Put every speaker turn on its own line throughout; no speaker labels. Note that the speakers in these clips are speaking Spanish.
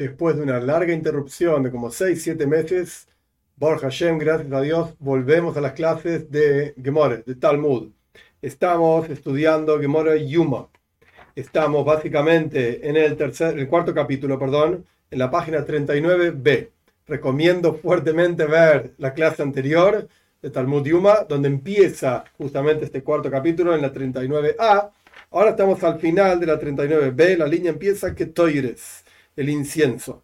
Después de una larga interrupción de como 6-7 meses, Borja Hashem, gracias a Dios, volvemos a las clases de Gemore, de Talmud. Estamos estudiando Gemore Yuma. Estamos básicamente en el, tercer, el cuarto capítulo, perdón, en la página 39b. Recomiendo fuertemente ver la clase anterior de Talmud Yuma, donde empieza justamente este cuarto capítulo en la 39a. Ahora estamos al final de la 39b, la línea empieza que Toires el incienso.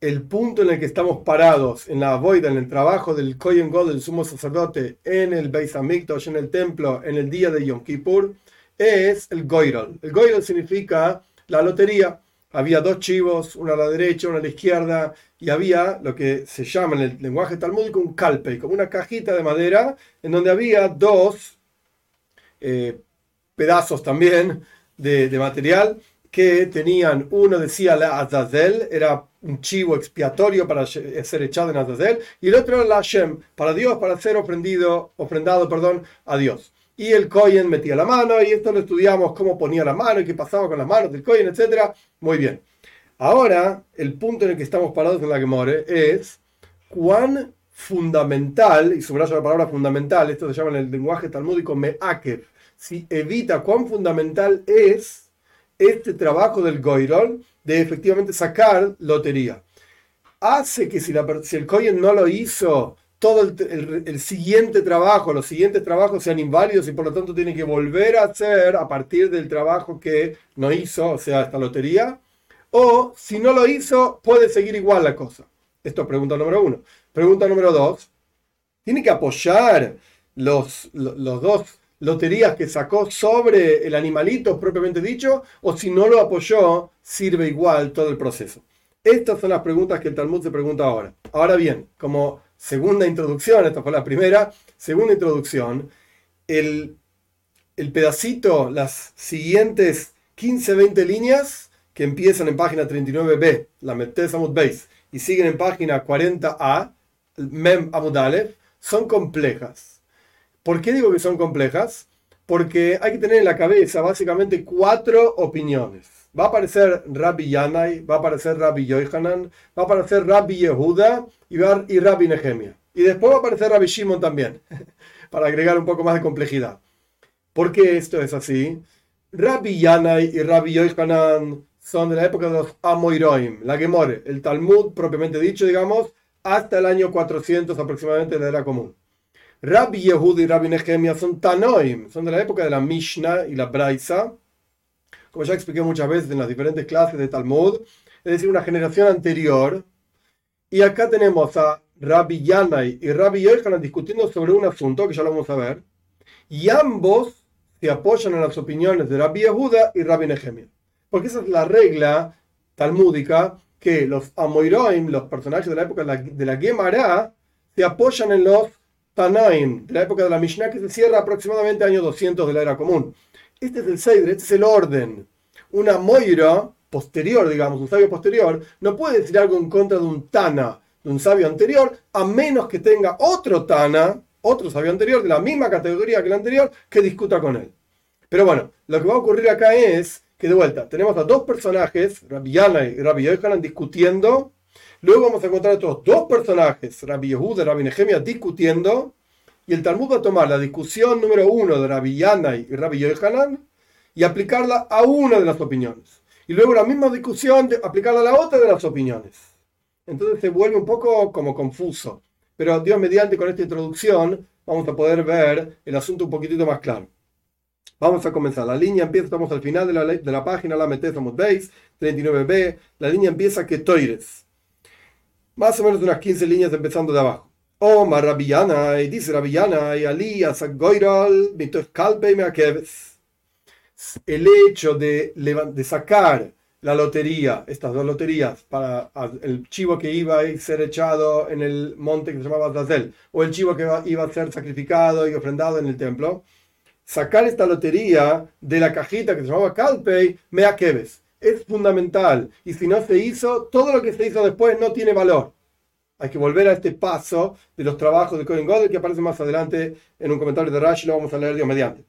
El punto en el que estamos parados en la boida, en el trabajo del Kohen God, del sumo sacerdote, en el Beis Hamikdash, en el templo, en el día de Yom Kippur, es el Goyrol. El Goyrol significa la lotería. Había dos chivos, uno a la derecha, uno a la izquierda, y había lo que se llama en el lenguaje talmúdico un calpe, como una cajita de madera, en donde había dos eh, pedazos también de material que tenían, uno decía la Azazel, era un chivo expiatorio para ser echado en Azazel, y el otro la Hashem, para Dios, para ser ofrendido, ofrendado perdón, a Dios. Y el Cohen metía la mano, y esto lo estudiamos, cómo ponía la mano y qué pasaba con las manos del Cohen, etc. Muy bien. Ahora, el punto en el que estamos parados en la Gemore es cuán fundamental, y subrayo la palabra fundamental, esto se llama en el lenguaje talmúdico me'akev, si evita cuán fundamental es este trabajo del Goirol de efectivamente sacar lotería. Hace que si, la, el Cohen no lo hizo, todo el, siguiente trabajo, los siguientes trabajos sean inválidos y por lo tanto tiene que volver a hacer a partir del trabajo que no hizo, o sea, esta lotería. O si no lo hizo, puede seguir igual la cosa. Esto es pregunta número uno. Pregunta número dos. Tiene que apoyar los, los dos loterías que sacó sobre el animalito propiamente dicho, o si no lo apoyó, sirve igual todo el proceso. Estas son las preguntas que el Talmud se pregunta ahora. Ahora bien, como segunda introducción, esta fue la primera, segunda introducción, el, el pedacito, las siguientes 15-20 líneas que empiezan en página 39b, la Mettesamut Base, y siguen en página 40a, Mem Amud son complejas ¿Por qué digo que son complejas? Porque hay que tener en la cabeza básicamente cuatro opiniones. Va a aparecer Rabbi Yanai, va a aparecer Rabbi Yohanan, va a aparecer Rabbi Yehuda y, Rabbi Nehemia. Y después va a aparecer Rabbi Shimon también, para agregar un poco más de complejidad. ¿Por qué esto es así? Rabbi Yanai y Rabbi Yohanan son de la época de los Amoiroim, la Gemore, el Talmud propiamente dicho, digamos, hasta el año 400 aproximadamente de la era común. Rabbi Yehudi y Rabbi Nehemia son Tanoim, son de la época de la Mishnah y la Braisa, como ya expliqué muchas veces en las diferentes clases de Talmud, es decir, una generación anterior. Y acá tenemos a Rabbi Yanai y Rabbi Yohanan discutiendo sobre un asunto que ya lo vamos a ver, y ambos se apoyan en las opiniones de Rabbi Yehuda y Rabbi Nehemia. Porque esa es la regla talmúdica que los Amoiroim, los personajes de la época de la, de la Gemara, se apoyan en los Tanaim, de la época de la Mishnah, que se cierra aproximadamente año 200 de la era común. Este es el Seidre, este es el orden. Una Moira posterior, digamos, un sabio posterior, no puede decir algo en contra de un Tana, de un sabio anterior, a menos que tenga otro Tana, otro sabio anterior, de la misma categoría que el anterior, que discuta con él. Pero bueno, lo que va a ocurrir acá es que de vuelta tenemos a dos personajes, Rabbi Yana y Rabbi Yohanan, discutiendo Luego vamos a encontrar estos dos personajes, Rabbi Yehuda y Rabbi Nehemia, discutiendo. Y el Talmud va a tomar la discusión número uno de Rabbi Yanai y Rabbi Yohanan y aplicarla a una de las opiniones. Y luego la misma discusión aplicarla a la otra de las opiniones. Entonces se vuelve un poco como confuso. Pero Dios mediante con esta introducción vamos a poder ver el asunto un poquitito más claro. Vamos a comenzar. La línea empieza, estamos al final de la, de la página, la metemos veis, 39b. La línea empieza que toires más o menos unas 15 líneas empezando de abajo. Oh, Rabillana, y dice Rabillana, y Ali, Asagoiral, Calpe me El hecho de, de sacar la lotería, estas dos loterías, para el chivo que iba a ser echado en el monte que se llamaba Zazel, o el chivo que iba a ser sacrificado y ofrendado en el templo, sacar esta lotería de la cajita que se llamaba Calpe, me es fundamental. Y si no se hizo, todo lo que se hizo después no tiene valor. Hay que volver a este paso de los trabajos de Cohen Godel que aparece más adelante en un comentario de Rashi, lo vamos a leer Dios mediante.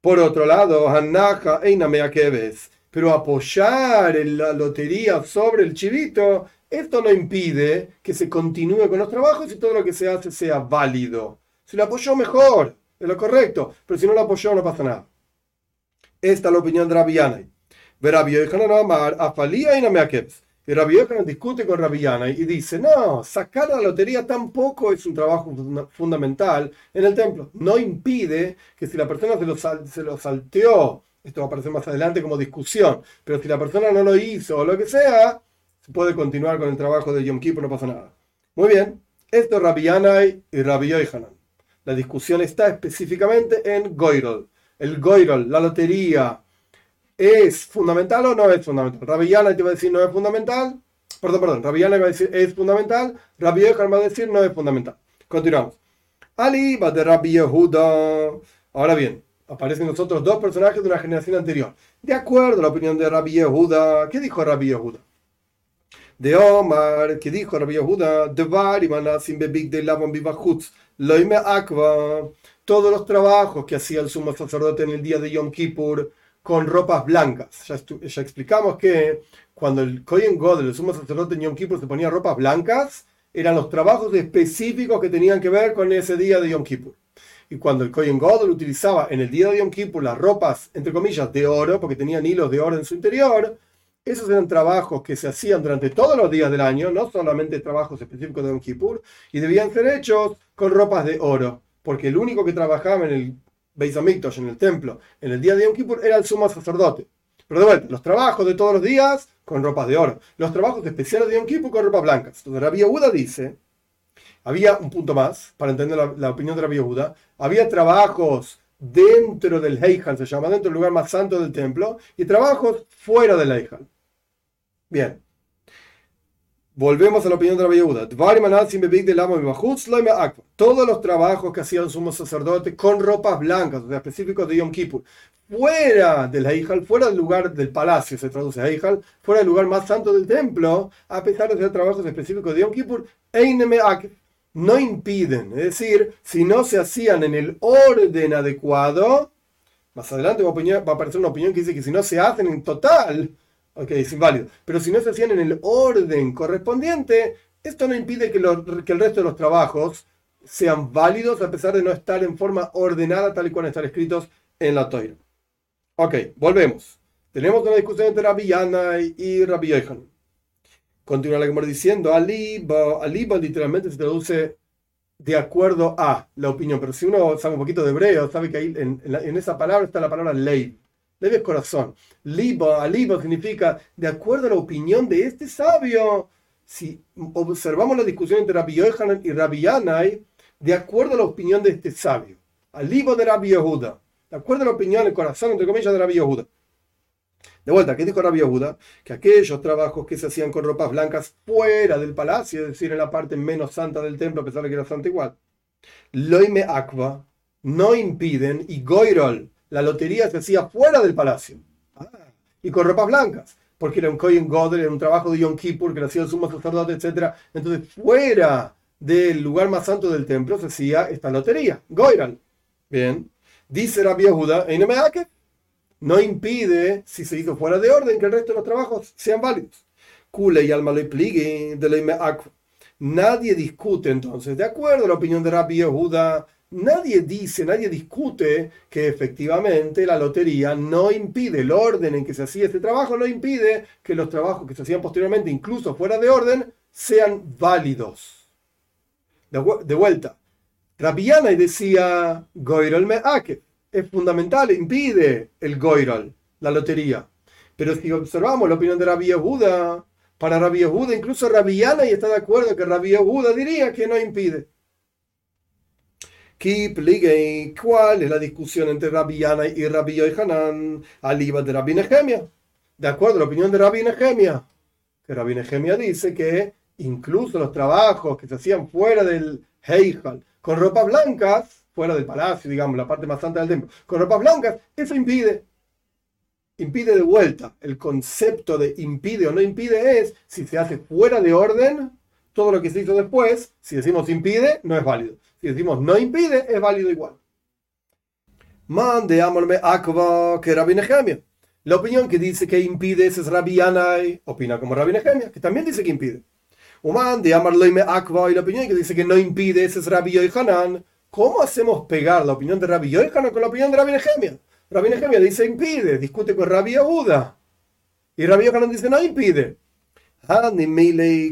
Por otro lado, Hanaja Eina Meakeves. Pero apoyar la lotería sobre el chivito, esto no impide que se continúe con los trabajos y todo lo que se hace sea válido. Si lo apoyó, mejor, es lo correcto. Pero si no lo apoyó, no pasa nada. Esta es la opinión de Rabbi Y Rabbi Yochanan discute con Rabbi Yanai y dice, no, sacar la lotería tampoco es un trabajo fundamental en el templo. No impide que si la persona se lo, se lo salteó, esto va a aparecer más adelante como discusión, pero si la persona no lo hizo o lo que sea, se puede continuar con el trabajo de Yom Kippur, no pasa nada. Muy bien, esto es Rabbi Yanai y Rabbi Yochanan. La discusión está específicamente en Goyrol el goirol, la lotería, ¿es fundamental o no es fundamental? Rabillana te va a decir no es fundamental. Perdón, perdón. Rabillana va a decir es fundamental. Rabbi va a decir no es fundamental. Continuamos. Ali va de Rabbi Yehuda. Ahora bien, aparecen nosotros dos personajes de una generación anterior. De acuerdo a la opinión de Rabbi Yehuda, ¿qué dijo Rabbi Yehuda? De Omar, ¿qué dijo Rabbi Yehuda? De Varimana sin bebig de Lavon Vivachutz. Loime Akva todos los trabajos que hacía el sumo sacerdote en el día de Yom Kippur con ropas blancas. Ya, explicamos que cuando el Kohen Godel, el sumo sacerdote en Yom Kippur, se ponía ropas blancas, eran los trabajos específicos que tenían que ver con ese día de Yom Kippur. Y cuando el Kohen Godel utilizaba en el día de Yom Kippur las ropas, entre comillas, de oro, porque tenían hilos de oro en su interior, esos eran trabajos que se hacían durante todos los días del año, no solamente trabajos específicos de Yom Kippur, y debían ser hechos con ropas de oro porque el único que trabajaba en el Beis Hamikdash, en el templo, en el día de Yom Kippur, era el sumo sacerdote. Pero de vuelta, los trabajos de todos los días con ropas de oro, los trabajos especiales de Yom Kippur con ropas blancas. Entonces Rabbi Yehuda dice, había un punto más, para entender la, opinión de Rabbi Yehuda, había trabajos dentro del Heijal, se llama, dentro del lugar más santo del templo, y trabajos fuera del Heijal. Bien, Volvemos a la opinión de la Yehuda. Todos los trabajos que hacía un sumo sacerdote con ropas blancas, o sea, específicos de Yom Kippur, fuera del Heijal, fuera del lugar del palacio, se traduce Heijal, fuera del lugar más santo del templo, a pesar de ser trabajos específicos de Yom Kippur, no impiden, es decir, si no se hacían en el orden adecuado, más adelante va a, aparecer una opinión que dice que si no se hacen en total, ok, es inválido. Pero si no se hacían en el orden correspondiente, esto no impide que, que el resto de los trabajos sean válidos a pesar de no estar en forma ordenada tal y cual están escritos en la Torah. Ok, volvemos. Tenemos una discusión entre Rabbi Yana y Rabbi Yohan. Continúa la que diciendo, aliba, aliba literalmente se traduce de acuerdo a la opinión, pero si uno sabe un poquito de hebreo, sabe que ahí en, en esa palabra está la palabra ley Debe corazón. Liba, liba significa de acuerdo a la opinión de este sabio. Si observamos la discusión entre Rabbi Yohanan y Rabbi Yanai, de acuerdo a la opinión de este sabio. Alibo de Rabbi Yehuda. De acuerdo a la opinión, el corazón, entre comillas, de Rabbi Yehuda. De vuelta, ¿qué dijo Rabbi Yehuda? Que aquellos trabajos que se hacían con ropas blancas fuera del palacio, es decir, en la parte menos santa del templo, a pesar de que era santa igual, loime aqua, no impiden, y goirol, la lotería se hacía fuera del palacio. Ah, y con ropas blancas, porque era un Kohen Godel, era un trabajo de Yom Kippur que lo hacía el sumo sacerdote, etc. Entonces, fuera del lugar más santo del templo se hacía esta lotería, Goiral. Bien, dice Rabbi Yehuda, no impide, si se hizo fuera de orden, que el resto de los trabajos sean válidos. Kule y alma de Nadie discute entonces, de acuerdo a la opinión de Rabbi Yehuda, nadie dice, nadie discute que efectivamente la lotería no impide, el orden en que se hacía este trabajo no impide que los trabajos que se hacían posteriormente, incluso fuera de orden, sean válidos. De, vuelta, Rabiana decía, Goirol me es fundamental, impide el Goirol, la lotería. Pero si observamos la opinión de Rabbi Yehuda, para Rabbi Yehuda, incluso Rabiana y está de acuerdo que Rabbi Yehuda diría que no impide. ¿Cuál es la discusión entre Rabbi Yana y Rabbi Yohanan? Aliba de Rabbi Nehemia. De acuerdo a la opinión de Rabbi Nehemia, que Rabbi Nehemia dice que incluso los trabajos que se hacían fuera del Heijal, con ropas blancas, fuera del palacio, digamos, la parte más santa del templo, con ropas blancas, eso impide. Impide de vuelta. El concepto de impide o no impide es si se hace fuera de orden, todo lo que se hizo después, si decimos impide, no es válido. Si decimos no impide, es válido igual. Mande amorme akva que Rabbi Nehemia. La opinión que dice que impide ese es Rabbi Yanai, opina como Rabbi Nehemia, que también dice que impide. Uman de Amarloime Akva y la opinión que dice que no impide ese es Rabbi Yohanan. ¿Cómo hacemos pegar la opinión de Rabbi Yohanan con la opinión de Rabbi Nehemia? Rabbi Nehemia dice impide, discute con Rabbi Yehuda. Y Rabbi Yohanan dice no impide.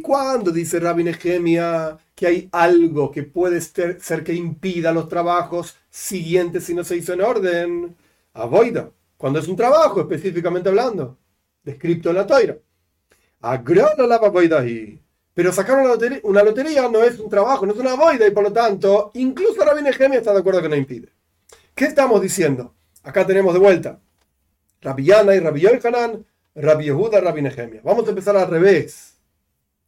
¿Cuándo dice Rabbi Nehemia que hay algo que puede ser que impida los trabajos siguientes si no se hizo en orden? Avoida, cuando es un trabajo específicamente hablando, descrito en la toira. Agrona la ahí. Pero sacar una lotería, una lotería, no es un trabajo, no es una boida y por lo tanto, incluso Rabbi Nehemia está de acuerdo que no impide. ¿Qué estamos diciendo? Acá tenemos de vuelta Rabbi Yana y Rabbi Yohanan, Rabbi Yehuda, Rabbi Nehemia. Vamos a empezar al revés.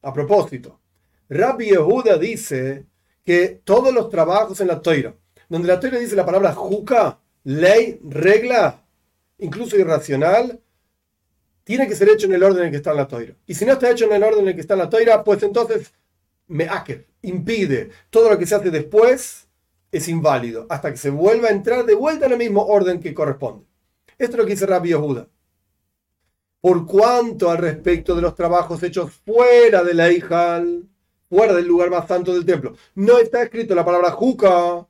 A propósito, Rabbi Yehuda dice que todos los trabajos en la toira, donde la toira dice la palabra juca, ley, regla, incluso irracional, tiene que ser hecho en el orden en que está en la toira. Y si no está hecho en el orden en que está en la toira, pues entonces me impide. Todo lo que se hace después es inválido, hasta que se vuelva a entrar de vuelta en el mismo orden que corresponde. Esto es lo que dice Rabbi Yehuda. Por cuanto al respecto de los trabajos hechos fuera de la hija, fuera del lugar más santo del templo, no está escrito la palabra juca,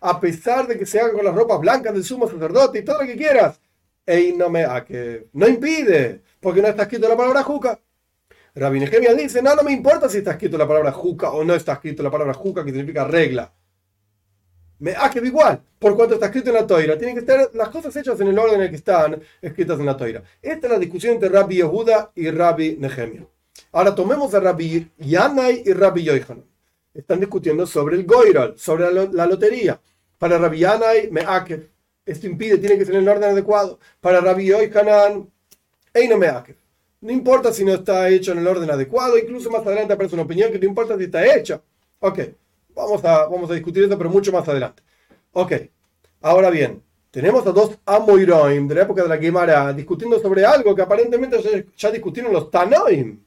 a pesar de que se haga con las ropas blancas del sumo sacerdote y todo lo que quieras, no me que no impide, porque no está escrito la palabra juca. Rabbi Nehemia dice, no, no me importa si está escrito la palabra juca o no está escrito la palabra juca, que significa regla. Me que igual, por cuanto está escrito en la toira. Tienen que estar las cosas hechas en el orden en el que están escritas en la toira. Esta es la discusión entre Rabbi Yehuda y Rabbi Nehemia. Ahora tomemos a Rabbi Yanai y Rabbi Yohanan. Están discutiendo sobre el goiral, sobre la, lotería. Para Rabbi Yanai, Meakev esto impide, tiene que ser en el orden adecuado. Para Rabbi Yohanan, no me No importa si no está hecho en el orden adecuado, incluso más adelante aparece una opinión que no importa si está hecha. Ok, vamos a, vamos a discutir esto, pero mucho más adelante. Ok, ahora bien, tenemos a dos Amoiroim de la época de la Gemara discutiendo sobre algo que aparentemente ya, discutieron los Tanoim.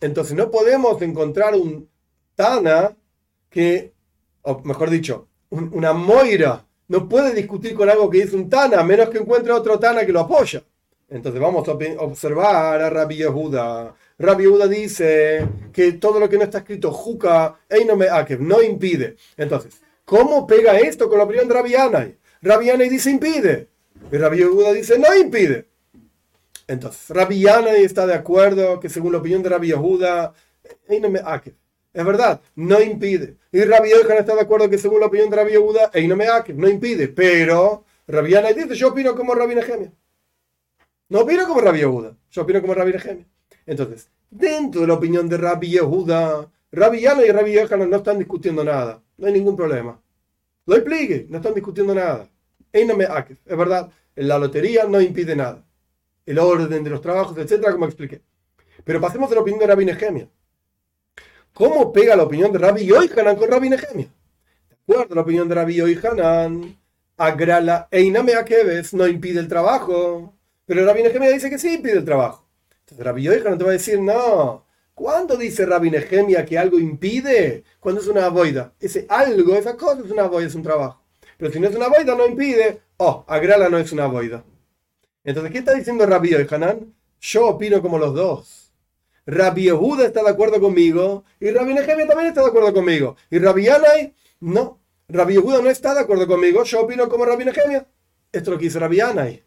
Entonces no podemos encontrar un Tana que, o mejor dicho, una Moira no puede discutir con algo que dice un Tana, a menos que encuentre otro Tana que lo apoya. Entonces vamos a observar a Rabbi Yehuda. Rabbi Yehuda dice que todo lo que no está escrito, Juka, no impide. Entonces, ¿cómo pega esto con la opinión de Rabbi Anay? Rabbi Yanai dice impide. Y Rabbi Yehuda dice no impide. Entonces, Rabbi Yanai está de acuerdo que según la opinión de Rabbi Yehuda, es verdad, no impide. Y Rabbi Yohanan está de acuerdo que según la opinión de Rabbi Yehuda, no impide. Pero Rabbi Yana dice, yo opino como Rabbi Nehemia. No opino como Rabbi Yehuda, yo opino como Rabbi Nehemia. Entonces, dentro de la opinión de Rabbi Yehuda, Rabbi Yana y Rabbi Yohanan no están discutiendo nada. No hay ningún problema. Lo explique, no están discutiendo nada. Es verdad, la lotería no impide nada. El orden de los trabajos, etcétera, como expliqué. Pero pasemos a la opinión de Rabbi Nehemia. ¿Cómo pega la opinión de Rabbi Yohanan con Rabbi Nehemia? De acuerdo la opinión de Rabbi Yohanan, agrala einame akeves no impide el trabajo. Pero Rabbi Nehemia dice que sí impide el trabajo. Entonces Rabbi Yohanan te va a decir, no. ¿Cuándo dice Rabbi Nehemia que algo impide? Cuando es una boida. Ese algo, esa cosa es una boida, es un trabajo. Pero si no es una boida, no impide. Oh, agrala no es una boida. Entonces, ¿qué está diciendo Rabbi Yohanan? Yo opino como los dos. Rabbi Yehuda está de acuerdo conmigo y Rabbi Nehemia también está de acuerdo conmigo. Y Rabbi Yanai, no. Rabbi Yehuda no está de acuerdo conmigo. Yo opino como Rabbi Nehemia. Esto es lo que dice Rabbi Yanai.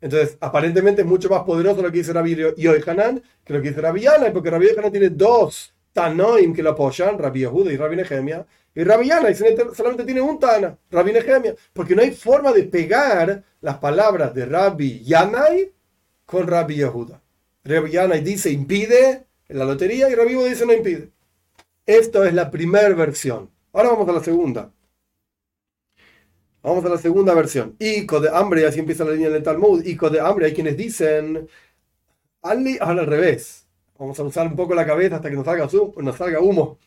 Entonces, aparentemente es mucho más poderoso lo que dice Rabbi Yohanan que lo que dice Rabbi Yanai, porque Rabbi Yohanan tiene dos Tanoim que lo apoyan, Rabbi Yehuda y Rabbi Nehemia. Y Rabbi Yanai solamente tiene un Tana, Rabbi Nehemia. Porque no hay forma de pegar las palabras de Rabbi Yanai con Rabbi Yehuda. Rabbi dice impide en la lotería y Rabbi dice no impide. Esto es la primera versión. Ahora vamos a la segunda. Vamos a la segunda versión. Ico de hambre, así empieza la línea del Talmud. Ico de hambre, hay quienes dicen. Ali, al revés. Vamos a usar un poco la cabeza hasta que nos salga, nos salga humo.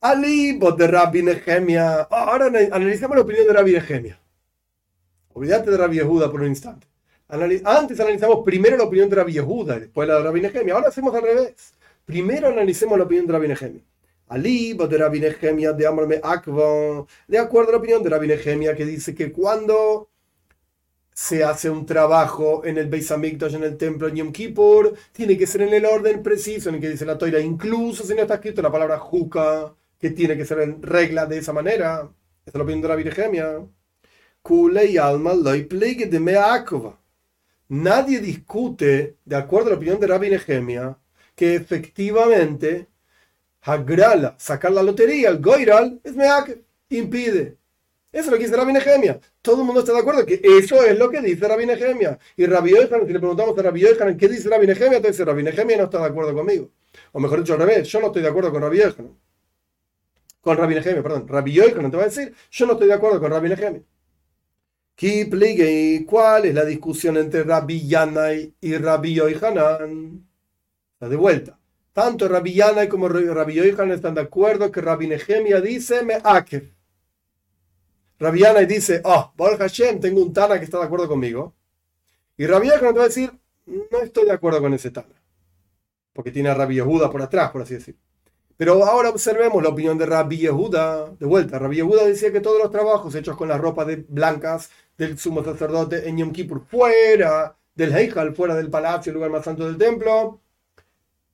Ali, bot de Rabbi Nehemia. Ahora analizamos la opinión de Rabbi Nehemia. Olvídate de Rabbi Yehuda por un instante. Antes analizamos primero la opinión de Rabbi Yehuda y después la de Rabbi Nehemia. Ahora hacemos al revés. Primero analicemos la opinión de Rabbi Nehemia. Ali, de Rabbi Nehemia, de Amarme Akva, de acuerdo a la opinión de Rabbi Nehemia, que dice que cuando se hace un trabajo en el Beis Hamikdash, en el templo en Yom Kippur, tiene que ser en el orden preciso en el que dice la Toira, incluso si no está escrito la palabra juca, que tiene que ser en regla de esa manera. Esa es la opinión de la Virgemia. Nadie discute, de acuerdo a la opinión de Rabbi Nehemia, que efectivamente Hagrala, sacar la lotería, el Goiral, es Meakev, impide. Eso es lo que dice Rabbi Nehemia. Todo el mundo está de acuerdo que eso es lo que dice Rabbi Nehemia. Y Rabbi Yochanan, si le preguntamos a Rabbi Yochanan qué dice Rabbi Nehemia, entonces Rabbi Nehemia no está de acuerdo conmigo. O mejor dicho, al revés, yo no estoy de acuerdo con Rabbi Yochanan. Con Rabbi Nehemia, perdón. Rabbi Yochanan te va a decir, yo no estoy de acuerdo con Rabbi Nehemia. ¿Cuál es la discusión entre Rabbi Yanai y Rabbi Yochanan? Está de vuelta. Tanto Rabbi Yanai como Rabbi Yochanan están de acuerdo que Rabbi Nehemia dice me akev. Rabbi Yanai dice, oh, Baruch Hashem, tengo un Tana que está de acuerdo conmigo. Y Rabbi Yochanan te va a decir, no estoy de acuerdo con ese Tana. Porque tiene a Rabbi Yehuda por atrás, por así decir. Pero ahora observemos la opinión de Rabbi Yehuda. De vuelta, Rabbi Yehuda decía que todos los trabajos hechos con las ropas de blancas del sumo sacerdote en Yom Kippur, fuera del Heijal, fuera del palacio, el lugar más santo del templo,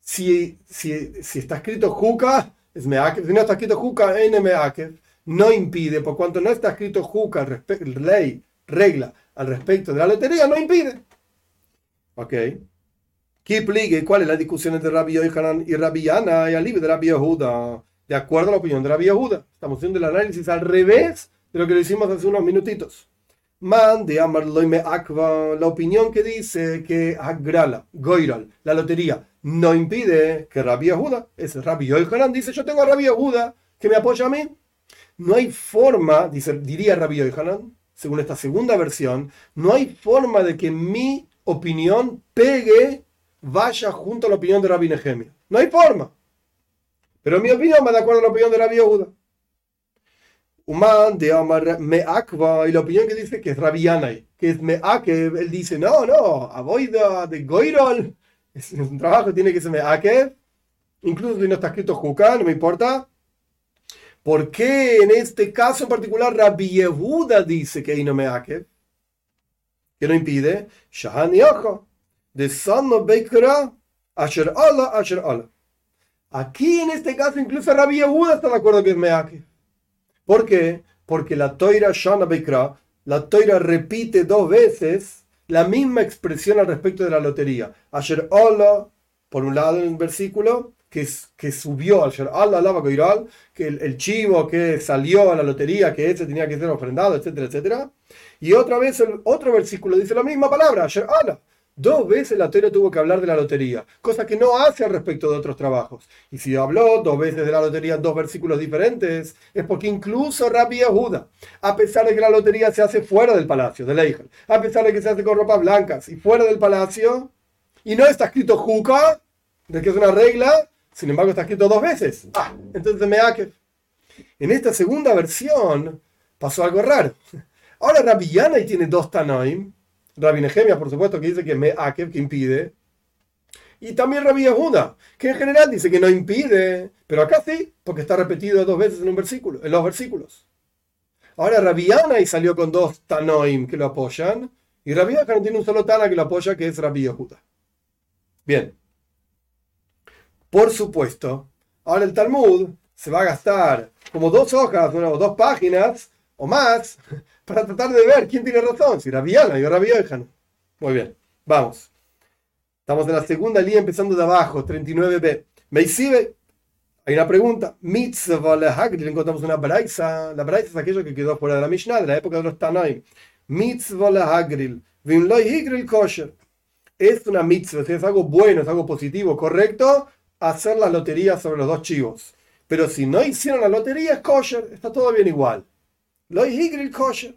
si, si, si está escrito Juka, es Meakev. Si no está escrito Juka, en Meakev no impide, por cuanto no está escrito Juca, ley, regla al respecto de la lotería, no impide. Ok. ¿Cuál es la discusión entre Rabbi Yohanan y Rabbi Yana y al de Rabbi Yehuda? De acuerdo a la opinión de Rabbi Yehuda. Estamos haciendo el análisis al revés de lo que lo hicimos hace unos minutitos. Man de Amar Loime Akva, la opinión que dice que Agrala, Goiral, la lotería, no impide que Rabbi Yehuda, es Rabbi Yohanan, dice: Yo tengo a Rabbi Yehuda que me apoya a mí. No hay forma, dice, diría Rabbi Yohanan, según esta segunda versión, no hay forma de que mi opinión pegue, vaya junto a la opinión de Rabbi Nehemia. No hay forma. Pero mi opinión va de acuerdo a la opinión de Rabbi Yehuda. Human de Amar Meakva, y la opinión que dice que es Rabbi Yanai, que es Meakev, él dice, no, no, Aboida de Goirol, es un trabajo tiene que ser Meakev, incluso si no está escrito Juká, no me importa, ¿Por qué en este caso en particular Rabbi Yehuda dice que no me hace? Que no impide. De Asher Asher Aquí en este caso incluso Rabbi Yehuda está de acuerdo que es Meake. ¿Por qué? Porque la toira Shana Beikra, la toira repite dos veces la misma expresión al respecto de la lotería. Asher Allah, por un lado en un versículo, que, que subió al Allah que el, chivo que salió a la lotería, que ese tenía que ser ofrendado, etcétera, etcétera. Y otra vez el otro versículo dice la misma palabra, Allah. Dos veces la Torah tuvo que hablar de la lotería, cosa que no hace al respecto de otros trabajos. Y si habló dos veces de la lotería en dos versículos diferentes, es porque incluso Rabbi Yehuda, a pesar de que la lotería se hace fuera del palacio, de Leijel, a pesar de que se hace con ropas blancas y fuera del palacio, y no está escrito Juca, de que es una regla, sin embargo, está escrito dos veces. Ah, entonces Meakev. En esta segunda versión pasó algo raro. Ahora Rabbi Yanai tiene dos Tanoim. Rabbi Nehemia, por supuesto, que dice que Meakev, que impide. Y también Rabbi Yehuda, que en general dice que no impide. Pero acá sí, porque está repetido dos veces en un versículo, en los versículos. Ahora Rabbi Yanai salió con dos Tanoim que lo apoyan. Y Rabbi Yehuda tiene un solo Tana que lo apoya, que es Rabbi Yehuda. Bien. Por supuesto, ahora el Talmud se va a gastar como dos hojas o dos páginas o más para tratar de ver quién tiene razón, si Rabiana o Rabbi Muy bien, vamos. Estamos en la segunda línea empezando de abajo, 39b. Meisibe, hay una pregunta. Mitzvah le encontramos una braisa. La braisa es aquello que quedó fuera de la Mishnah, de la época de los Tanaim. Mitzvah le Hagril. Higril kosher. Es una mitzvah, es algo bueno, es algo positivo, correcto, hacer la lotería sobre los dos chivos. Pero si no hicieron la lotería, es kosher, está todo bien igual. Lo es kosher.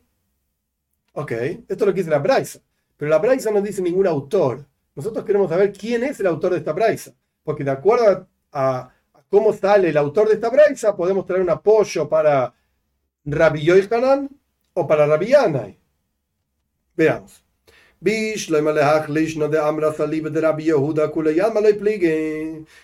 Ok, esto es lo que dice la Braisa. Pero la Braisa no dice ningún autor. Nosotros queremos saber quién es el autor de esta Braisa. Porque de acuerdo a, cómo sale el autor de esta Braisa, podemos traer un apoyo para Rabbi Yochanan o para Rabbi Yanai. Veamos.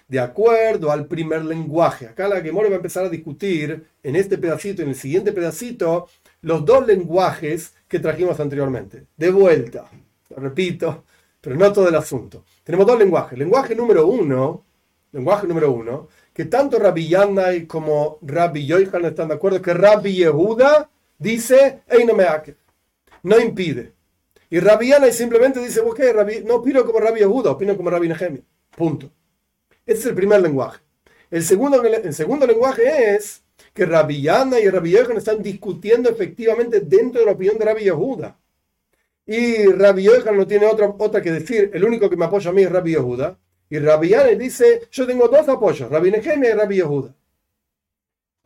De acuerdo al primer lenguaje. Acá la que va a empezar a discutir en este pedacito, en el siguiente pedacito, los dos lenguajes que trajimos anteriormente. De vuelta, repito, pero no todo el asunto. Tenemos dos lenguajes. Lenguaje número uno, lenguaje número uno, que tanto Rabbi Yannai como Rabbi Yoichan están de acuerdo que Rabbi Yehuda dice, no impide. Y Rabbi Yannai simplemente dice, ok, no opino como Rabbi Yehuda, opino como Rabbi Nehemia. Punto. Ese es el primer lenguaje. El segundo, el segundo lenguaje es que Rabbi Yana y Rabbi Yochanan están discutiendo efectivamente dentro de la opinión de Rabbi Yehuda. Y Rabbi Yochanan no tiene otra, otra que decir, el único que me apoya a mí es Rabbi Yehuda. Y Rabbi Yana dice, yo tengo dos apoyos, Rabbi Nehemia y Rabbi Yehuda.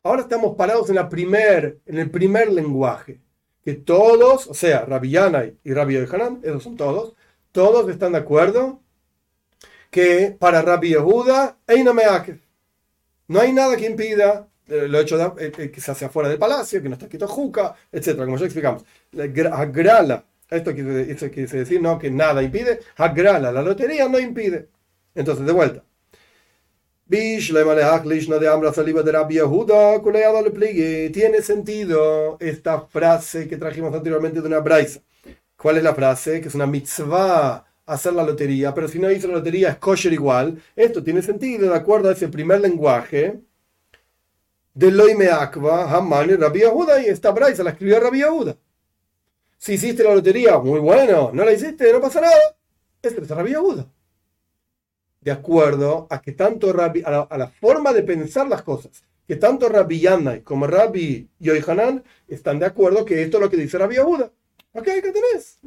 Ahora estamos parados en, la primer, en el primer lenguaje, que todos, o sea, Rabbi Yana y Rabbi Yochanan, esos son todos, todos están de acuerdo que para Rabbi Yehuda, no hay nada que impida eh, lo hecho eh, eh, que se hace afuera del palacio, que no está escrito Juca, etc. Como ya explicamos. Hagrala, esto quiere, esto quiere decir no, que nada impide. Hagrala, la lotería no impide. Entonces, de vuelta. Tiene sentido esta frase que trajimos anteriormente de una braisa. ¿Cuál es la frase? Que es una mitzvah hacer la lotería, pero si no hizo la lotería es kosher igual. Esto tiene sentido de acuerdo a ese primer lenguaje de Loime Akva, Haman y Rabbi Yehuda, y esta braisa la escribió Rabbi Yehuda. Si hiciste la lotería, muy bueno, no la hiciste, no pasa nada. Este es Rabbi Yehuda. De acuerdo a que tanto Rabbi, a la, forma de pensar las cosas, que tanto Rabbi Yannai como Rabbi Yohanan están de acuerdo que esto es lo que dice Rabbi Yehuda. Ok, ¿qué tenés?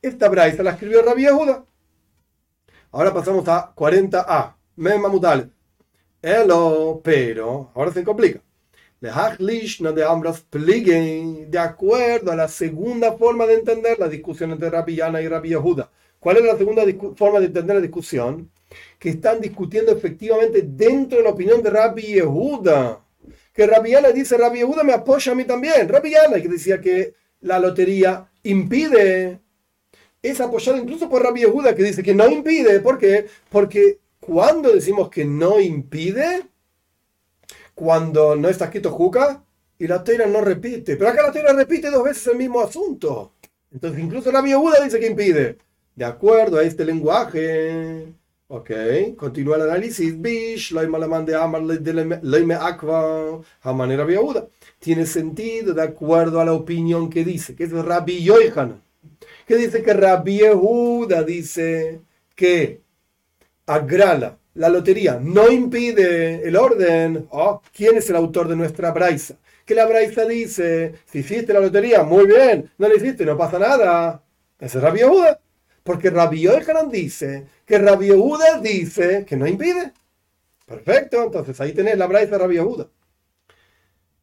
Esta braisa la escribió Rabbi Yehuda. Ahora pasamos a 40a. Mem Mamudal. Elo, pero, ahora se complica. De acuerdo a la segunda forma de entender la discusión entre Rabbi Yana y Rabbi Yehuda. ¿Cuál es la segunda forma de entender la discusión? Que están discutiendo efectivamente dentro de la opinión de Rabbi Yehuda. Que Rabbi Yana dice, Rabbi Yehuda me apoya a mí también. Rabbi Yana, que decía que la lotería impide es apoyado incluso por Rabbi Yehuda que dice que no impide. ¿Por qué? Porque cuando decimos que no impide, cuando no está escrito Juca y la teira no repite. Pero acá la teira repite dos veces el mismo asunto. Entonces incluso Rabbi Yehuda dice que impide. De acuerdo a este lenguaje. Ok, continúa el análisis. Bish, Tiene sentido de acuerdo a la opinión que dice, que es Rabbi Yohanan que dice que Rabbi Yehuda dice que agrala, la lotería, no impide el orden. Oh, ¿Quién es el autor de nuestra braisa? Que la braisa dice, si hiciste la lotería, muy bien, no la hiciste, no pasa nada. Ese es Rabbi Yehuda. Porque Rabbi Yohanan dice que Rabbi Yehuda dice que no impide. Perfecto, entonces ahí tenés la braisa de Rabbi Yehuda.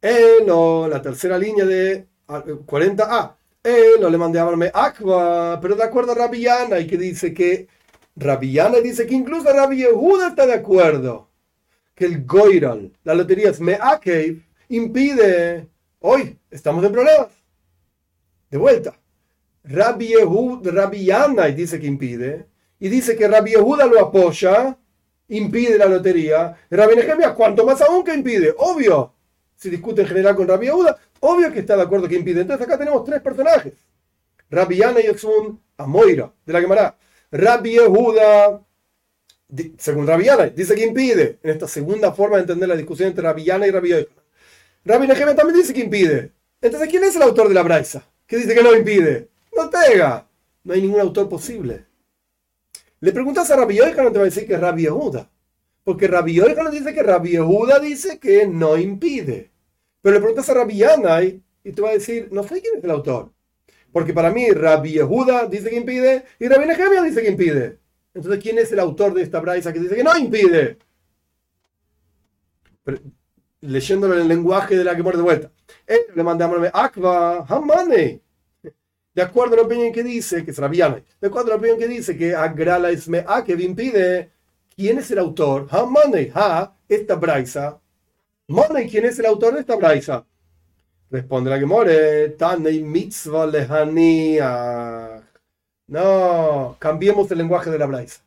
En la tercera línea de 40a. Ah, no le mandé a llamarme pero de acuerdo a Rabillana y que dice que Rabillana dice que incluso Rabbi Yehuda está de acuerdo que el Goiral, la lotería es Meakev, impide. Hoy estamos en problemas. De vuelta. Rabbi Yehuda, dice que impide y dice que Rabbi Yehuda lo apoya, impide la lotería. Rabbi Nehemia, ¿cuánto más aún que impide? Obvio. Si discute en general con Rabbi Yehuda, Obvio que está de acuerdo que impide. Entonces acá tenemos tres personajes. Rabbi Yana Yotzun Amoira, de la Gemara. Rabbi Yehuda, según Rabbi Yana, dice que impide. En esta segunda forma de entender la discusión entre Rabbi Yana y Rabbi Yehuda. Rabbi Nehemia también dice que impide. Entonces, ¿quién es el autor de la Braisa? Que dice que no impide. No. No hay ningún autor posible. Le preguntas a Rabbi Yehuda, no te va a decir que es Rabbi Yehuda. Porque Rabbi Yehuda dice que Rabbi Yehuda dice que no impide. Pero le preguntas a Rabbi Yanai y te va a decir, no sé quién es el autor. Porque para mí Rabbi Yehuda dice que impide y Rabbi Nehemia dice que impide. Entonces, ¿quién es el autor de esta braisa que dice que no impide? leyéndolo en el lenguaje de la que muere de vuelta. Le mandamos Akva Hamane. De acuerdo a la opinión que dice, que es Rabbi Yanai, de acuerdo a la opinión que dice que Agrala Isme que impide, ¿quién es el autor? Hamane, ha, esta braisa ¿y ¿quién es el autor de esta braisa? Responde la que more, Tanei mitzvah lehaniach. No, cambiemos el lenguaje de la braisa.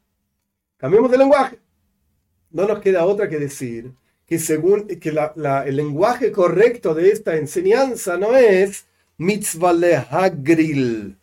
Cambiemos el lenguaje. No nos queda otra que decir que según que el lenguaje correcto de esta enseñanza no es mitzvah lehagril.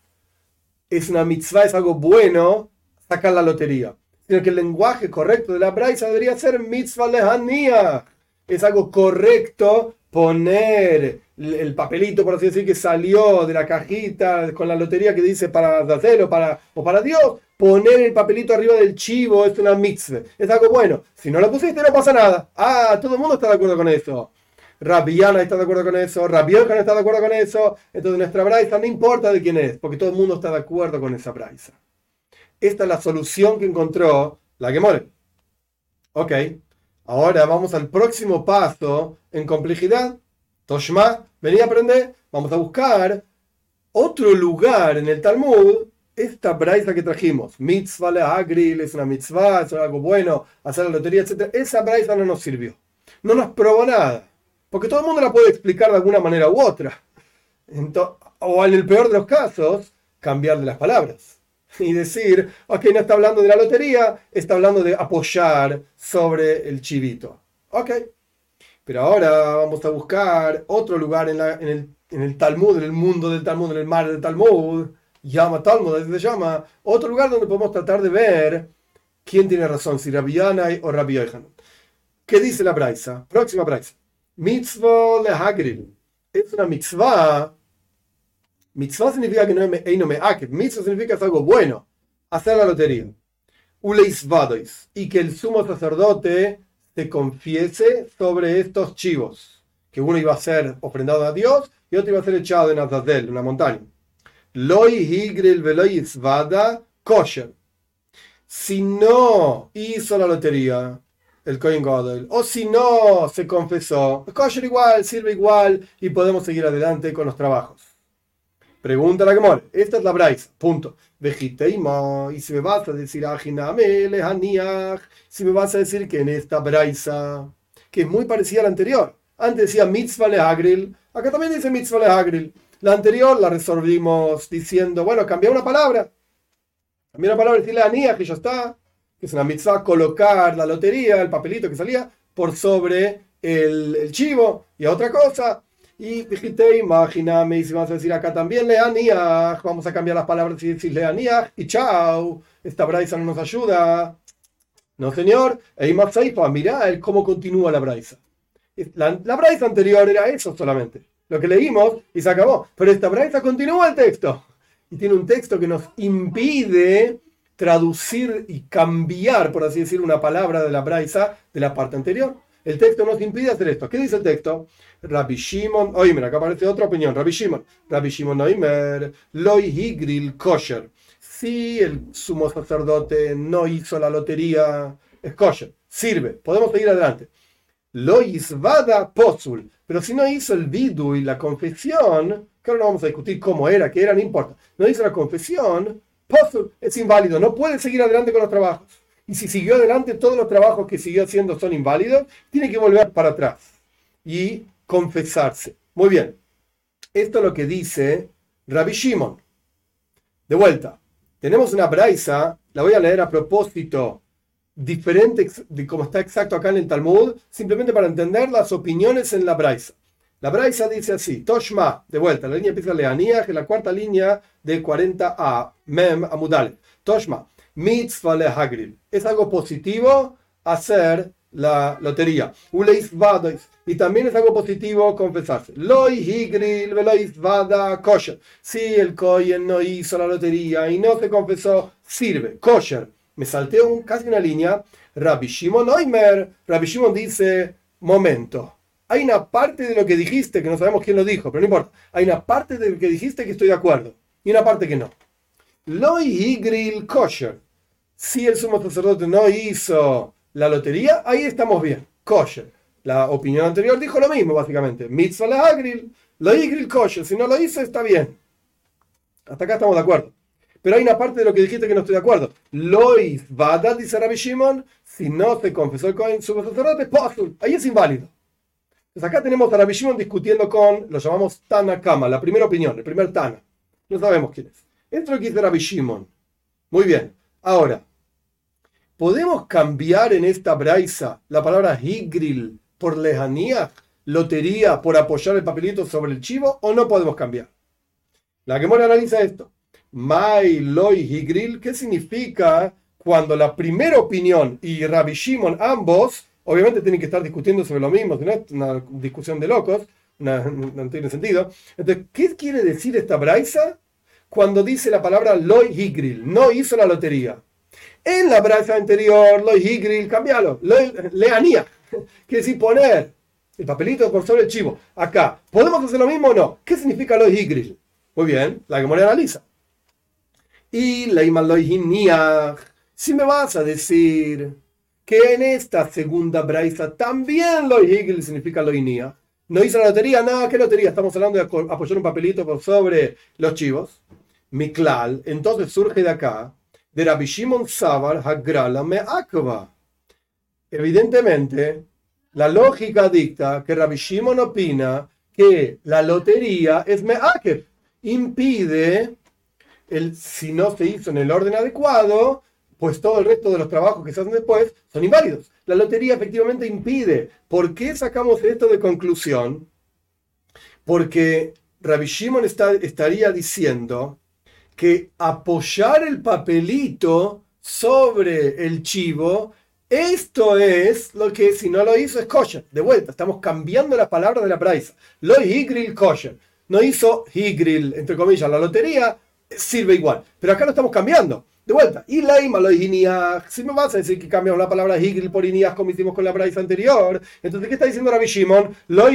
Es una mitzvah, es algo bueno sacar la lotería. Sino que el lenguaje correcto de la braisa debería ser mitzvah lehania. Es algo correcto poner el papelito, por así decir, que salió de la cajita con la lotería que dice para hacerlo para, o para Dios, poner el papelito arriba del chivo es una mitzvah. Es algo bueno. Si no lo pusiste, no pasa nada. Ah, todo el mundo está de acuerdo con eso. Rabiana está de acuerdo con eso, Rabiohan está de acuerdo con eso. Entonces nuestra braisa no importa de quién es, porque todo el mundo está de acuerdo con esa braisa. Esta es la solución que encontró la Gemore. Ok, ahora vamos al próximo paso en complejidad. Toshma, vení a aprender. Vamos a buscar otro lugar en el Talmud esta braisa que trajimos, mitzvah le agril, es una mitzvah, es algo bueno, hacer la lotería, etc. Esa braisa no nos sirvió. No nos probó nada. Porque todo el mundo la puede explicar de alguna manera u otra. o en el peor de los casos, cambiarle las palabras. Y decir, ok, no está hablando de la lotería, está hablando de apoyar sobre el chivito. Ok. Pero ahora vamos a buscar otro lugar en, el, en el Talmud, en el mundo del Talmud, en el mar del Talmud, llama Talmud, así se llama, otro lugar donde podemos tratar de ver quién tiene razón, si Rabbi Yanai o Rabbi Yohanan. ¿Qué dice la Braisa? Próxima Braisa. Mitzvah lehagril. Es una mitzvah. Mitzvah significa que no me, me Mitzvah significa es algo bueno. Hacer la lotería. Uleisvadois. Y que el sumo sacerdote se confiese sobre estos chivos. Que uno iba a ser ofrendado a Dios y otro iba a ser echado en Azazel, una montaña. Loi higril veloy kosher. Si no hizo la lotería, el Coin Godel, o si no se confesó, kosher igual, sirve igual y podemos seguir adelante con los trabajos. Pregunta la Gemor, esta es la Braisa, punto. Vegiteima, y si me vas a decir si me vas a decir que en esta Braisa, que es muy parecida a la anterior, antes decía mitzvah lehagril, acá también dice mitzvah lehagril. La anterior la resolvimos diciendo, bueno, cambia una palabra. Cambia una palabra, decirle a que ya está. Que es una mitzvah colocar la lotería, el papelito que salía, por sobre el, chivo y otra cosa. Y dijiste, imagíname, y si vamos a decir acá también leaniach, vamos a cambiar las palabras y decir y chao, esta braisa no nos ayuda. No, señor, e mirá el cómo continúa la braisa. La, la braisa anterior era eso solamente lo que leímos y se acabó. Pero esta braisa continúa el texto. Y tiene un texto que nos impide traducir y cambiar, por así decir, una palabra de la braisa de la parte anterior. El texto nos impide hacer esto. ¿Qué dice el texto? Rabbi Shimon, oimer, acá aparece otra opinión. Rabbi Shimon, Rabbi Shimon oimer, loy higril kosher. Si el sumo sacerdote no hizo la lotería, es kosher, sirve, podemos seguir adelante. Lo isvada posul. Pero si no hizo el vidu y la confesión, que ahora no vamos a discutir cómo era, qué era, no importa. No hizo la confesión, posul es inválido, no puede seguir adelante con los trabajos. Y si siguió adelante, todos los trabajos que siguió haciendo son inválidos, tiene que volver para atrás y confesarse. Muy bien. Esto es lo que dice Rabbi Shimon. De vuelta, tenemos una braisa, la voy a leer a propósito diferente de como está exacto acá en el Talmud, simplemente para entender las opiniones en la Braisa. La Braisa dice así, Toshma, de vuelta, la línea empieza Leanías, que es la cuarta línea de 40a, Mem Amudale. Toshma, mitzvah lehagril. Es algo positivo hacer la lotería. Uleis Y también es algo positivo confesarse. Loi higril vada kosher. Si el kohen no hizo la lotería y no se confesó, sirve. Kosher me salté un, casi una línea. Rabbi Shimon Oimer, Rabbi Shimon dice, momento, hay una parte de lo que dijiste, que no sabemos quién lo dijo, pero no importa, hay una parte de lo que dijiste que estoy de acuerdo, y una parte que no. Loi Igril Kosher. Si el sumo sacerdote no hizo la lotería, ahí estamos bien. Kosher. La opinión anterior dijo lo mismo, básicamente. Mitzvah la Agril, lo Igril Kosher. Si no lo hizo, está bien. Hasta acá estamos de acuerdo. Pero hay una parte de lo que dijiste que no estoy de acuerdo. Lois Vada, dice Rabbi Shimon, si no se confesó el Cohen su sacerdote, ahí es inválido. Acá tenemos a Rabbi Shimon discutiendo con, lo llamamos Tana Kama, la primera opinión, el primer Tana. No sabemos quién es. Esto es lo que dice Rabbi Shimon. Muy bien. Ahora, ¿podemos cambiar en esta braisa la palabra higril por lejanía, lotería, por apoyar el papelito sobre el chivo, o no podemos cambiar? La Gemora analiza esto. Mai loy higril, ¿qué significa cuando la primera opinión y Rabbi Shimon ambos, obviamente tienen que estar discutiendo sobre lo mismo, no es una discusión de locos, no tiene sentido. Entonces, ¿qué quiere decir esta braisa cuando dice la palabra loy higril? No hizo la lotería. En la braisa anterior, loy higril, cambialo, leanía, quiere decir poner el papelito por sobre el chivo. Acá, ¿podemos hacer lo mismo o no? ¿Qué significa loy higril? Muy bien, la que analiza. Y la si me vas a decir que en esta segunda braisa también lo significa lo inia, no hizo la lotería, no, ¿qué lotería? Estamos hablando de apoyar un papelito sobre los chivos. Miklal, entonces surge de acá, de Rabbi Shimon Savar Hagrala Me'akva. Evidentemente, la lógica dicta que Rabbi Shimon opina que la lotería es Me'akev, impide el, si no se hizo en el orden adecuado, pues todo el resto de los trabajos que se hacen después son inválidos. La lotería efectivamente impide. ¿Por qué sacamos esto de conclusión? Porque Rabbi Shimon estaría diciendo que apoyar el papelito sobre el chivo, esto es lo que si no lo hizo es kosher. De vuelta, estamos cambiando la palabra de la praisa. Lo higril kosher. No hizo higril, entre comillas, la lotería, sirve igual. Pero acá lo estamos cambiando. De vuelta. Y leima lo Si me vas a decir que cambiamos la palabra higil por iniach como hicimos con la braisa anterior, entonces ¿qué está diciendo Rabbi Shimon? Lo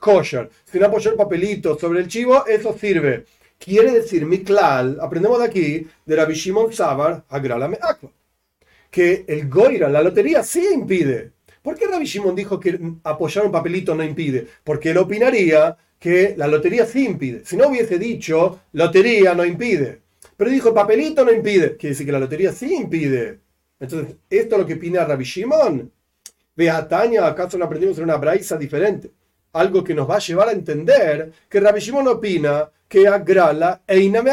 kosher. Si no apoyó el papelito sobre el chivo, eso sirve. Quiere decir, miklal, aprendemos de aquí, de Rabbi Shimon Sabar, agrala que el goira, la lotería, sí impide. ¿Por qué Rabbi Shimon dijo que apoyar un papelito no impide? Porque él opinaría que la lotería sí impide. Si no hubiese dicho, lotería no impide. Pero dijo, papelito no impide. Quiere decir que la lotería sí impide. Entonces, ¿esto es lo que opina Rabbi Shimon? Vea, Tania, ¿acaso no aprendimos en una braisa diferente? Algo que nos va a llevar a entender que Rabbi Shimon opina que agrala e iname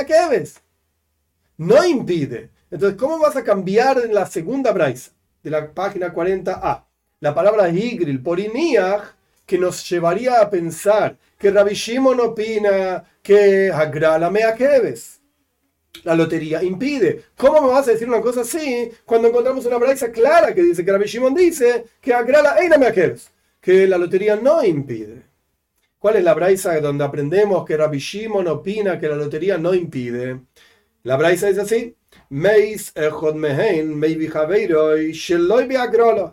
No impide. Entonces, ¿cómo vas a cambiar en la segunda braisa de la página 40a? La palabra higril por iniach que nos llevaría a pensar que Rabbi Shimon opina que agrala meakeves. La lotería impide. ¿Cómo me vas a decir una cosa así cuando encontramos una braisa clara que dice que Rabbi Shimon dice que agrala? Que la lotería no impide. ¿Cuál es la braisa donde aprendemos que Rabbi Shimon opina que la lotería no impide? La braisa es así. Meis echod.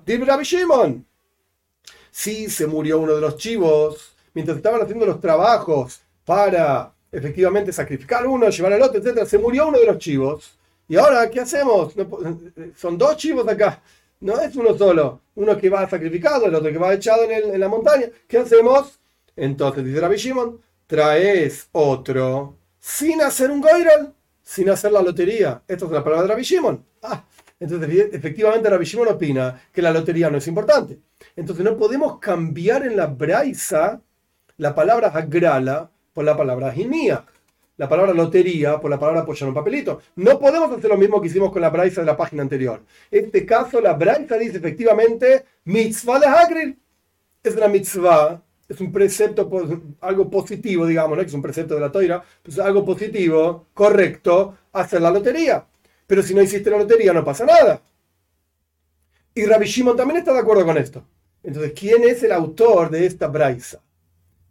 Dime Rabbi Shimon si se murió uno de los chivos, mientras estaban haciendo los trabajos para efectivamente sacrificar uno, llevar al otro, etc., se murió uno de los chivos. Y ahora, ¿qué hacemos? son dos chivos acá, no es uno solo. Uno que va sacrificado, el otro que va echado en, la montaña. ¿Qué hacemos? Entonces, dice Rabbi Shimon, traes otro sin hacer un goiral, sin hacer la lotería. Esto es la palabra de Rabbi Shimon. Ah, entonces, efectivamente, Rabbi Shimon opina que la lotería no es importante. Entonces, no podemos cambiar en la braisa la palabra agrala por la palabra ginia, la palabra lotería por la palabra apoyar un papelito. No podemos hacer lo mismo que hicimos con la braisa de la página anterior. En este caso, la braisa dice efectivamente mitzvah de Hagril. Es una mitzvah, es un precepto, algo positivo, digamos, que es un precepto de la toira, pues algo positivo, correcto, hacer la lotería. Pero si no hiciste la lotería no pasa nada. Y Rabbi Shimon también está de acuerdo con esto. Entonces, ¿quién es el autor de esta braisa?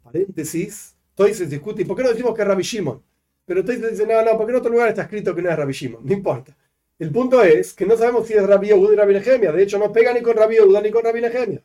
Paréntesis, se discute, ¿y por qué no decimos que es Rabbi Shimon? Pero se dice, no, no, porque en otro lugar está escrito que no es Rabbi Shimon, no importa. El punto es que no sabemos si es Rabbi Yehuda y Rabbi Nehemia. De hecho, no pega ni con Rabbi Yehuda ni con Rabbi Nehemia.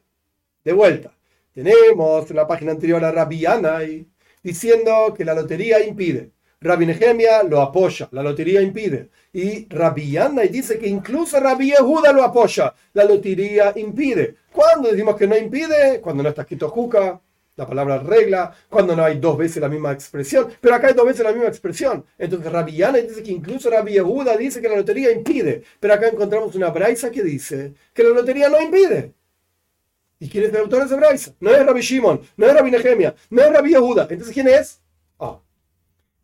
De vuelta, tenemos en la página anterior a Rabbi Anay diciendo que la lotería impide. Rabbi Nehemia lo apoya, la lotería impide. Y Rabbi y dice que incluso Rabbi Yehuda lo apoya, la lotería impide. ¿Cuándo decimos que no impide? Cuando no está escrito juca, la palabra regla, cuando no hay dos veces la misma expresión, pero acá hay dos veces la misma expresión. Entonces Rabbi dice que incluso Rabbi Yehuda dice que la lotería impide, pero acá encontramos una braisa que dice que la lotería no impide. ¿Y quién es el autor de esa braisa? No es Rabbi Shimon, no es Rabbi Nehemia, no es Rabbi Yehuda. Entonces, ¿quién es? Ah,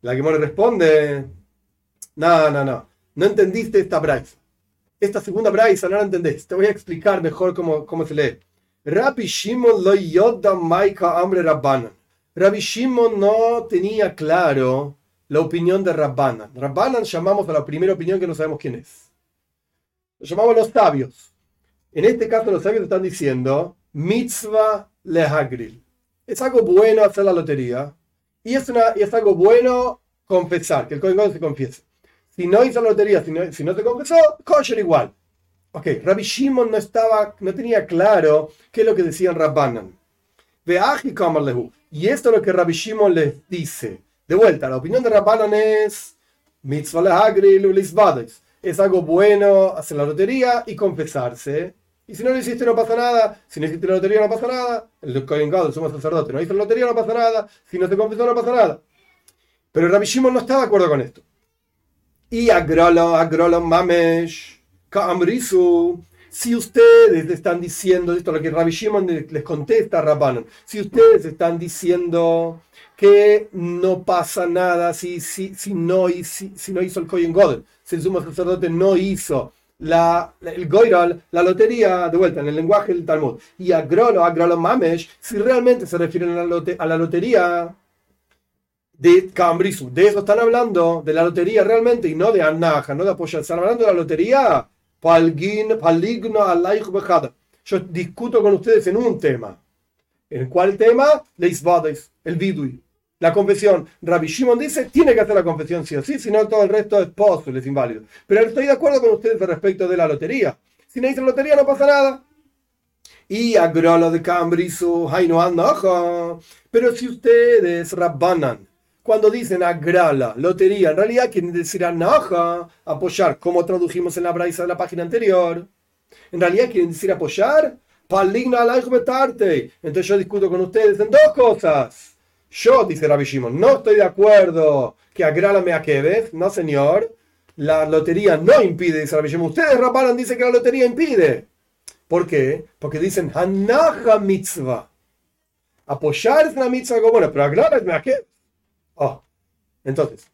la que le responde, no, no, no, no entendiste esta braisa. Esta segunda braisa no la entendés. Te voy a explicar mejor cómo, cómo se lee. Rabbi Shimon lo yoda maika hambre rabbanan. Rabbi Shimon no tenía claro la opinión de Rabbanan. Rabbanan llamamos a la primera opinión que no sabemos quién es. Lo llamamos los sabios. En este caso los sabios están diciendo mitzvah lehagril. Es algo bueno hacer la lotería y es, una, y es algo bueno confesar, que el Kohen se confiese. Si no hizo la lotería, si no, si no se confesó, kosher igual. Ok, Rabbi Shimon no, estaba, no tenía claro qué es lo que decían Rabbanan. Y esto es lo que Rabbi Shimon les dice. De vuelta, la opinión de Rabbanan es mitzvah Es algo bueno hacer la lotería y confesarse. Y si no lo hiciste no pasa nada. Si no hiciste la lotería no pasa nada. El Kohen el sumo sacerdote, no hizo la lotería no pasa nada. Si no se confesó no pasa nada. Pero Rabbi Shimon no está de acuerdo con esto. Y agrolo, agrolo mamesh, kaamrisu, si ustedes están diciendo, esto lo que Rabbi Shimon les contesta a Rabbanon, si ustedes están diciendo que no pasa nada si, si, si, no, si, si no hizo el Kohen Godel, si el sumo sacerdote no hizo la, el Goiral, la lotería, de vuelta, en el lenguaje del Talmud, y agrolo, agrolo mamesh, si realmente se refieren a la, a la lotería de Cambrisu, de eso están hablando, de la lotería realmente, y no de Anaja, no de apoyar, están hablando de la lotería yo discuto con ustedes en un tema. ¿En cuál tema? el vidui. La confesión. Rabbi Shimon dice, tiene que hacer la confesión sí o sí, si no todo el resto es posible, es inválido. Pero estoy de acuerdo con ustedes respecto de la lotería. Si no dice lotería no pasa nada. Y agrolo de Cambrisu, Pero si ustedes rabbanan cuando dicen agrala, lotería, en realidad quieren decir anaja, apoyar, como tradujimos en la braisa de la página anterior. En realidad quieren decir apoyar, paligna Entonces yo discuto con ustedes en dos cosas. Yo, dice Rabbi Shimon, no estoy de acuerdo que agrala me aqueves, no señor. La lotería no impide, dice Rabbi Shimon. Ustedes, Rabbanan, dicen que la lotería impide. ¿Por qué? Porque dicen hanaja mitzvah. Apoyar es una mitzvah bueno, pero me aqueves. Oh. Entonces,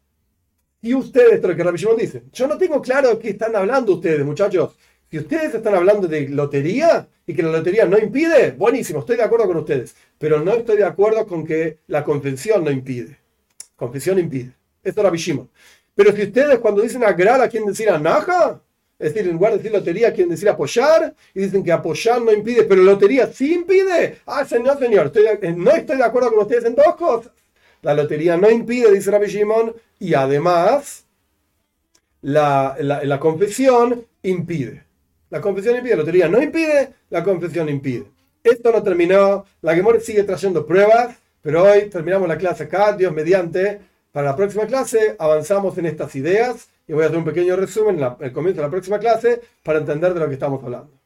y ustedes, lo que Rabbi Shimon dice, yo no tengo claro qué están hablando ustedes, muchachos. Si ustedes están hablando de lotería y que la lotería no impide, buenísimo, estoy de acuerdo con ustedes. Pero no estoy de acuerdo con que la confesión no impide. Confesión impide. Esto es Rabbi Shimon. Pero si ustedes cuando dicen agrar, quieren decir anaja, es decir, en lugar de decir lotería, quieren decir apoyar, y dicen que apoyar no impide, pero lotería sí impide. Ah, señor, señor, no estoy de acuerdo con ustedes en dos cosas. La lotería no impide, dice Rabbi Shimon, y además la, la, confesión impide. La confesión impide, la lotería no impide, la confesión impide. Esto no terminó, la Gemore sigue trayendo pruebas, pero hoy terminamos la clase acá, Dios mediante. Para la próxima clase avanzamos en estas ideas y voy a hacer un pequeño resumen en el comienzo de la próxima clase para entender de lo que estamos hablando.